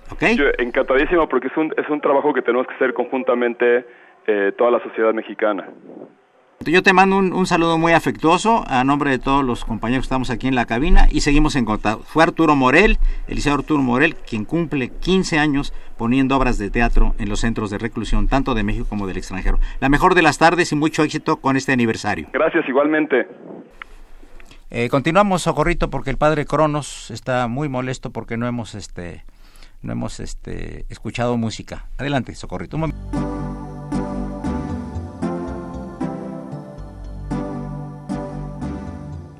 encantadísimo porque es un, es un trabajo que tenemos que hacer conjuntamente eh, toda la sociedad mexicana. Yo te mando un, un, saludo muy afectuoso a nombre de todos los compañeros que estamos aquí en la cabina y seguimos en contacto. Fue Arturo Morel, Eliseo Arturo Morel, quien cumple 15 años poniendo obras de teatro en los centros de reclusión, tanto de México como del extranjero. La mejor de las tardes y mucho éxito con este aniversario. Gracias, igualmente. Eh, continuamos, Socorrito, porque el padre Cronos está muy molesto porque no hemos, este, no hemos este, escuchado música. Adelante, Socorrito. Un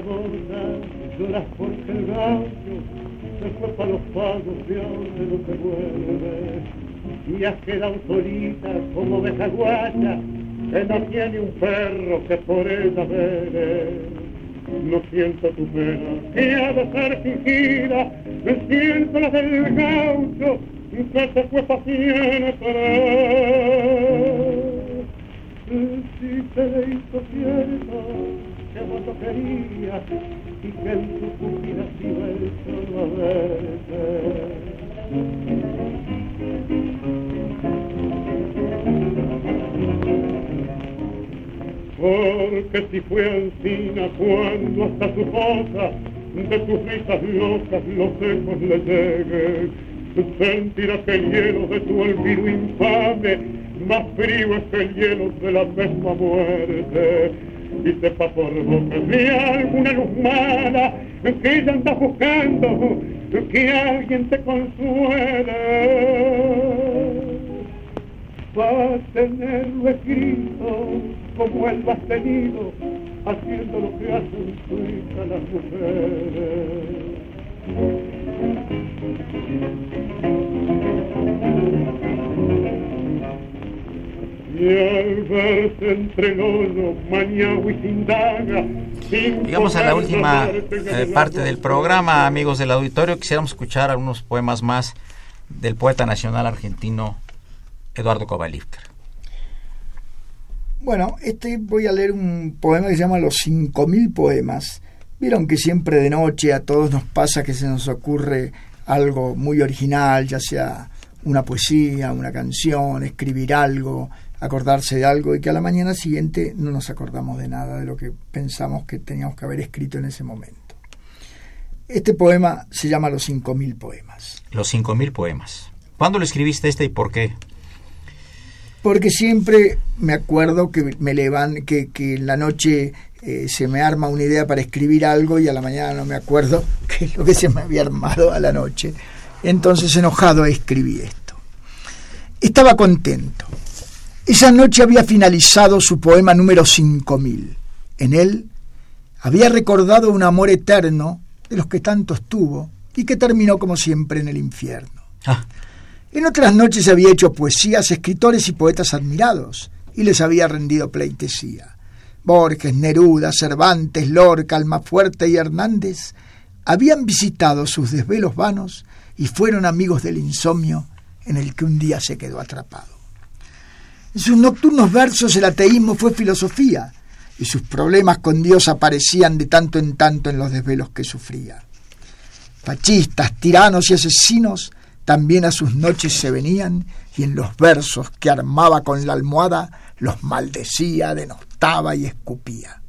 La lloras porque el gallo se fue para los pagos de no se vuelve. Y has quedado solita como oveja guacha, que no tiene un perro que por ella vele. No siento tu pena, que ha de ser fingida, siento la del gaucho, que se fue siempre. Si te hizo que vos lo querías y que en tu cúpida iba el solo a verte. Porque si fue Ancina cuando hasta su boca de tus risas locas los ecos le lleguen, sentirás que el hielo de tu olvido infame más frío es el hielo de la misma muerte y sepa por boca de alguna luz mala que ella anda buscando que alguien te consuele. Va a tenerlo escrito como él lo has tenido haciendo lo que hacen su hija las mujeres Llegamos a la última eh, parte del programa, amigos del auditorio. Quisiéramos escuchar algunos poemas más del poeta nacional argentino Eduardo Kovalivker. Bueno, este voy a leer un poema que se llama Los 5000 poemas. Vieron que siempre de noche a todos nos pasa que se nos ocurre algo muy original, ya sea una poesía, una canción, escribir algo, acordarse de algo y que a la mañana siguiente no nos acordamos de nada de lo que pensamos que teníamos que haber escrito en ese momento. Este poema se llama Los 5.000 poemas. Los 5.000 poemas. ¿Cuándo lo escribiste este y por qué? Porque siempre me acuerdo que me levan, que, que en la noche eh, se me arma una idea para escribir algo y a la mañana no me acuerdo *laughs* qué es lo que se me había armado a la noche. Entonces enojado escribí esto. Estaba contento esa noche había finalizado su poema número 5000. En él había recordado un amor eterno de los que tantos tuvo y que terminó como siempre en el infierno. Ah. En otras noches había hecho poesías, escritores y poetas admirados y les había rendido pleitesía. Borges, Neruda, Cervantes, Lorca, Almafuerte y Hernández habían visitado sus desvelos vanos y fueron amigos del insomnio en el que un día se quedó atrapado. En sus nocturnos versos el ateísmo fue filosofía y sus problemas con Dios aparecían de tanto en tanto en los desvelos que sufría. Fascistas, tiranos y asesinos también a sus noches se venían y en los versos que armaba con la almohada los maldecía, denostaba y escupía.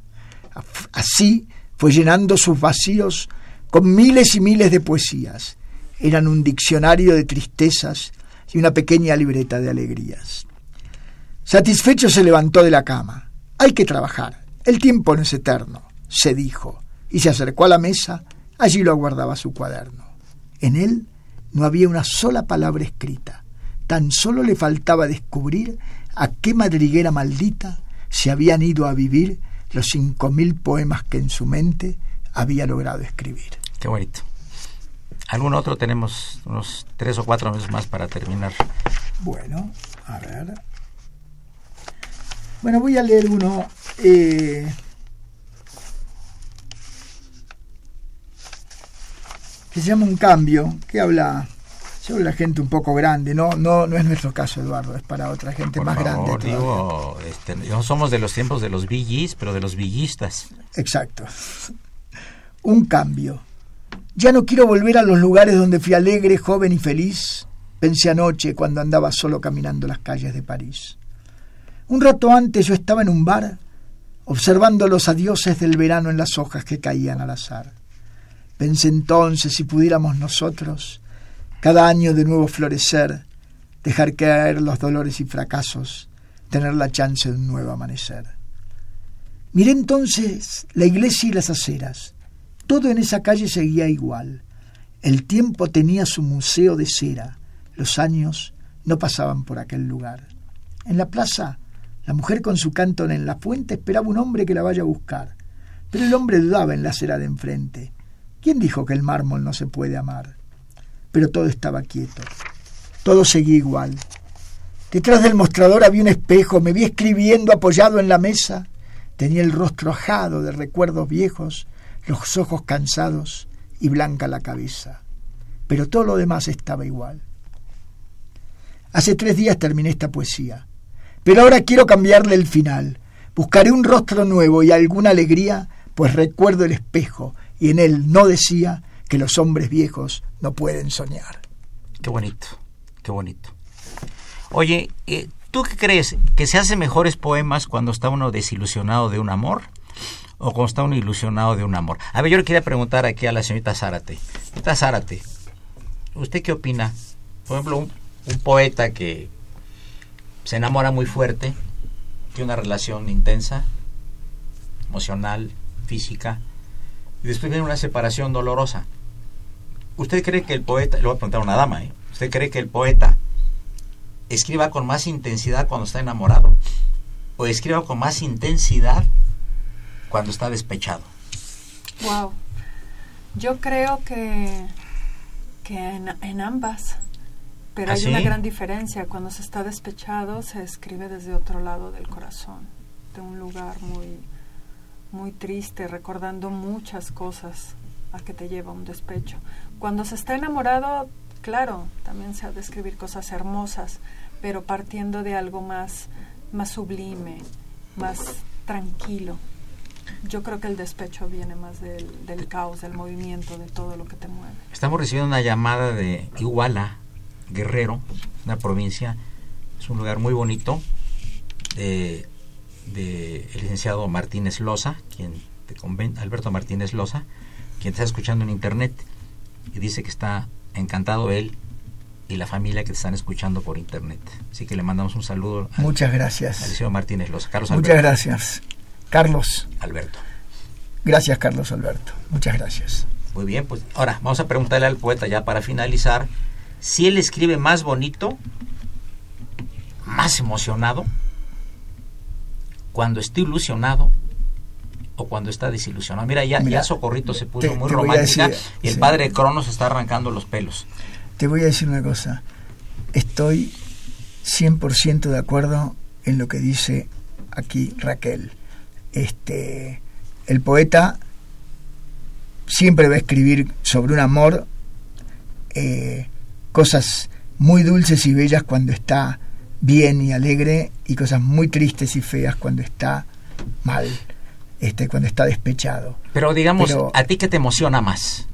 Así fue llenando sus vacíos con miles y miles de poesías. Eran un diccionario de tristezas y una pequeña libreta de alegrías. Satisfecho se levantó de la cama. Hay que trabajar. El tiempo no es eterno, se dijo, y se acercó a la mesa. Allí lo aguardaba su cuaderno. En él no había una sola palabra escrita. Tan solo le faltaba descubrir a qué madriguera maldita se habían ido a vivir los cinco mil poemas que en su mente había logrado escribir. Qué bonito. ¿Algún otro? Tenemos unos tres o cuatro minutos más para terminar. Bueno, a ver. Bueno, voy a leer uno. Eh, que se llama Un Cambio, que habla sobre la gente un poco grande. No, no, no es nuestro caso, Eduardo, es para otra gente Por más favor, grande. digo, este, no somos de los tiempos de los villis, pero de los villistas. Exacto. Un cambio. Ya no quiero volver a los lugares donde fui alegre, joven y feliz, pensé anoche cuando andaba solo caminando las calles de París. Un rato antes yo estaba en un bar, observando los adioses del verano en las hojas que caían al azar. Pensé entonces si pudiéramos nosotros, cada año de nuevo florecer, dejar caer los dolores y fracasos, tener la chance de un nuevo amanecer. Miré entonces la iglesia y las aceras. Todo en esa calle seguía igual. El tiempo tenía su museo de cera. Los años no pasaban por aquel lugar. En la plaza, la mujer con su cántaro en la fuente esperaba un hombre que la vaya a buscar. Pero el hombre dudaba en la acera de enfrente. ¿Quién dijo que el mármol no se puede amar? Pero todo estaba quieto. Todo seguía igual. Detrás del mostrador había un espejo. Me vi escribiendo apoyado en la mesa. Tenía el rostro ajado de recuerdos viejos, los ojos cansados y blanca la cabeza. Pero todo lo demás estaba igual. Hace tres días terminé esta poesía, pero ahora quiero cambiarle el final. Buscaré un rostro nuevo y alguna alegría, pues recuerdo el espejo y en él no decía que los hombres viejos no pueden soñar. Qué bonito, qué bonito. Oye, eh, ¿tú qué crees? ¿Que se hacen mejores poemas cuando está uno desilusionado de un amor? ¿O cuando está uno ilusionado de un amor? A ver, yo le quería preguntar aquí a la señorita Zárate. Señorita Zárate, ¿usted qué opina? Por ejemplo, un, un poeta que se enamora muy fuerte, tiene una relación intensa, emocional, física, y después viene una separación dolorosa. ¿Usted cree que el poeta, le voy a preguntar a una dama, ¿eh? ¿usted cree que el poeta escriba con más intensidad cuando está enamorado? ¿O escriba con más intensidad cuando está despechado? Wow. Yo creo que, que en, en ambas. Pero ¿Ah, hay sí? una gran diferencia. Cuando se está despechado, se escribe desde otro lado del corazón, de un lugar muy, muy triste, recordando muchas cosas a que te lleva un despecho. Cuando se está enamorado, claro, también se ha de escribir cosas hermosas, pero partiendo de algo más, más sublime, más tranquilo. Yo creo que el despecho viene más del, del caos, del movimiento, de todo lo que te mueve. Estamos recibiendo una llamada de Iguala, Guerrero, una provincia, es un lugar muy bonito, de, de el licenciado Martínez Loza, quien te conven- Alberto Martínez Loza, quien te está escuchando en internet y dice que está encantado él y la familia que te están escuchando por internet. Así que le mandamos un saludo al, Muchas al gracias. licenciado Martínez Loza. Carlos Muchas Alberto. gracias. Carlos. Alberto. Gracias, Carlos Alberto. Muchas gracias. Muy bien, pues ahora vamos a preguntarle al poeta ya para finalizar si él escribe más bonito, más emocionado, cuando está ilusionado o cuando está desilusionado. Mira, ya, Mira, ya Socorrito se puso te- muy te romántica decir, y el sí. padre Cronos está arrancando los pelos. Te voy a decir una cosa. Estoy 100% de acuerdo en lo que dice aquí Raquel. Este, el poeta siempre va a escribir sobre un amor eh, cosas muy dulces y bellas cuando está bien y alegre y cosas muy tristes y feas cuando está mal, este, cuando está despechado. Pero digamos, Pero- ¿a ti qué te emociona más?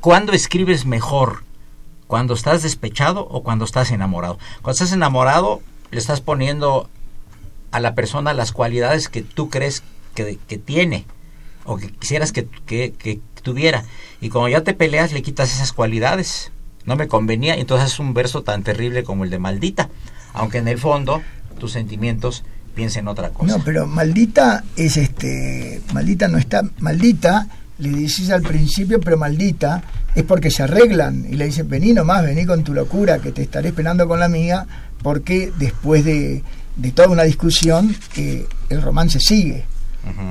¿Cuándo escribes mejor? ¿Cuando estás despechado o cuando estás enamorado? Cuando estás enamorado, le estás poniendo a la persona las cualidades que tú crees que, que tiene o que quisieras que, que- que tuviera. Y cuando ya te peleas, le quitas esas cualidades. No me convenía, y entonces es un verso tan terrible como el de maldita. Aunque en el fondo tus sentimientos piensen otra cosa. No, pero maldita es este. Maldita no está. Maldita, le decís al principio, pero maldita es porque se arreglan y le dicen, vení nomás, vení con tu locura, que te estaré esperando con la amiga, porque después de, de toda una discusión, eh, el romance sigue.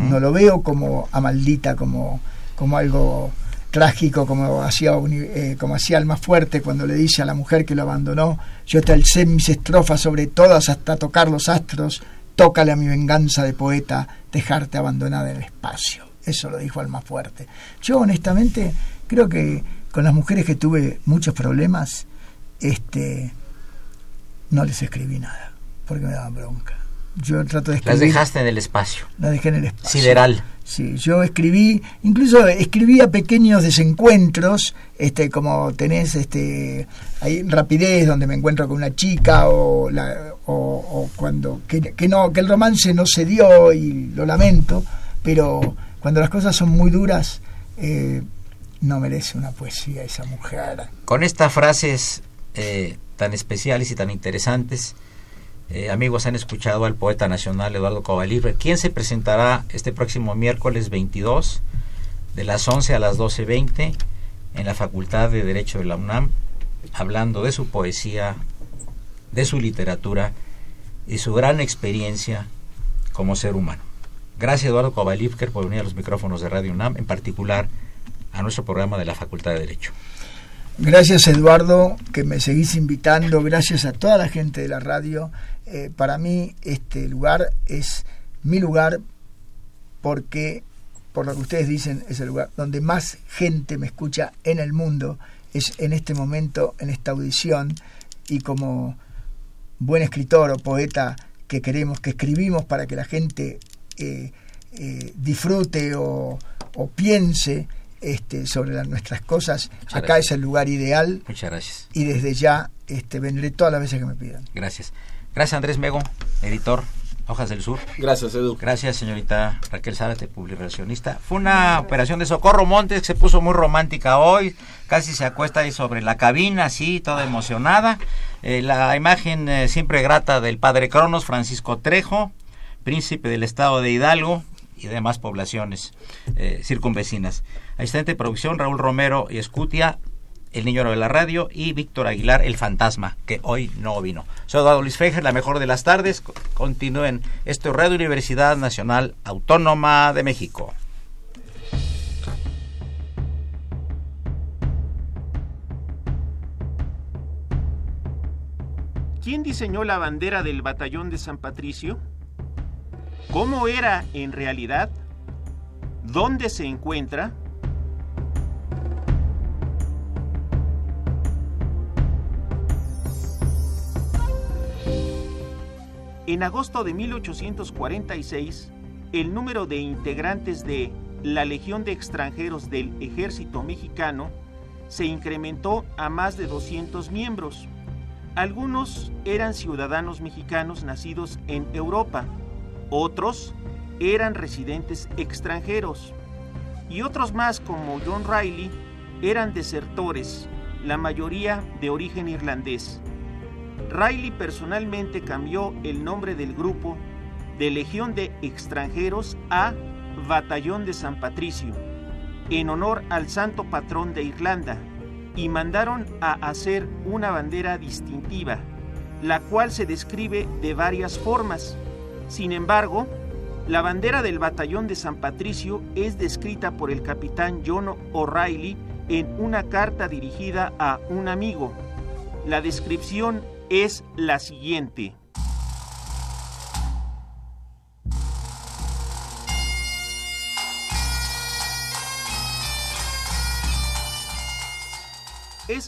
No lo veo como a maldita, como, como algo trágico como hacía, eh, como hacía el más fuerte cuando le dice a la mujer que lo abandonó, yo te alcé mis estrofas sobre todas hasta tocar los astros, tócale a mi venganza de poeta, dejarte abandonada en el espacio. Eso lo dijo al más fuerte. Yo honestamente creo que con las mujeres que tuve muchos problemas, este, no les escribí nada, porque me daban bronca. Yo trato de escribir. Las dejaste en el espacio. Las dejé en el espacio. Sideral. Sí, yo escribí, incluso escribía pequeños desencuentros, este, como tenés este, ahí rapidez donde me encuentro con una chica o, la, o, cuando que, que, no que el romance no se dio y lo lamento, pero cuando las cosas son muy duras eh, no merece una poesía esa mujer. Con estas frases eh, tan especiales y tan interesantes eh, amigos, han escuchado al poeta nacional Eduardo Cobalivre, quien se presentará este próximo miércoles 22 de las 11 a las 12.20 en la Facultad de Derecho de la UNAM, hablando de su poesía, de su literatura y su gran experiencia como ser humano. Gracias Eduardo Kovalivker por venir a los micrófonos de Radio UNAM, en particular a nuestro programa de la Facultad de Derecho. Gracias Eduardo, que me seguís invitando, gracias a toda la gente de la radio. Eh, para mí este lugar es mi lugar porque, por lo que ustedes dicen, es el lugar donde más gente me escucha en el mundo, es en este momento, en esta audición, y como buen escritor o poeta que queremos, que escribimos para que la gente eh, eh, disfrute o, piense este, sobre nuestras cosas, acá es el lugar ideal. Muchas gracias. Y desde ya este, vendré todas las veces que me pidan. Gracias. Gracias Andrés Mego, editor, Hojas del Sur. Gracias, Edu. Gracias, señorita Raquel Zárate, publicacionista. Fue una operación de Socorro Montes que se puso muy romántica hoy. Casi se acuesta ahí sobre la cabina, así, toda emocionada. Eh, la imagen eh, siempre grata del padre Cronos, Francisco Trejo, príncipe del estado de Hidalgo y demás poblaciones eh, circunvecinas. Asistente producción, Raúl Romero y Escutia. El Niño de la Radio y Víctor Aguilar, El Fantasma, que hoy no vino. Soy Eduardo Luis Fejer, la mejor de las tardes. Continúen. Esto es Radio Universidad Nacional Autónoma de México. ¿Quién diseñó la bandera del batallón de San Patricio? ¿Cómo era en realidad? ¿Dónde se encuentra? En agosto de 1846, el número de integrantes de la Legión de Extranjeros del Ejército Mexicano se incrementó a más de 200 miembros. Algunos eran ciudadanos mexicanos nacidos en Europa, otros eran residentes extranjeros y otros más como John Riley eran desertores, la mayoría de origen irlandés. Riley personalmente cambió el nombre del grupo de Legión de Extranjeros a Batallón de San Patricio, en honor al santo patrón de Irlanda, y mandaron a hacer una bandera distintiva, la cual se describe de varias formas. Sin embargo, la bandera del Batallón de San Patricio es descrita por el capitán John O'Reilly en una carta dirigida a un amigo. La descripción es la siguiente. Es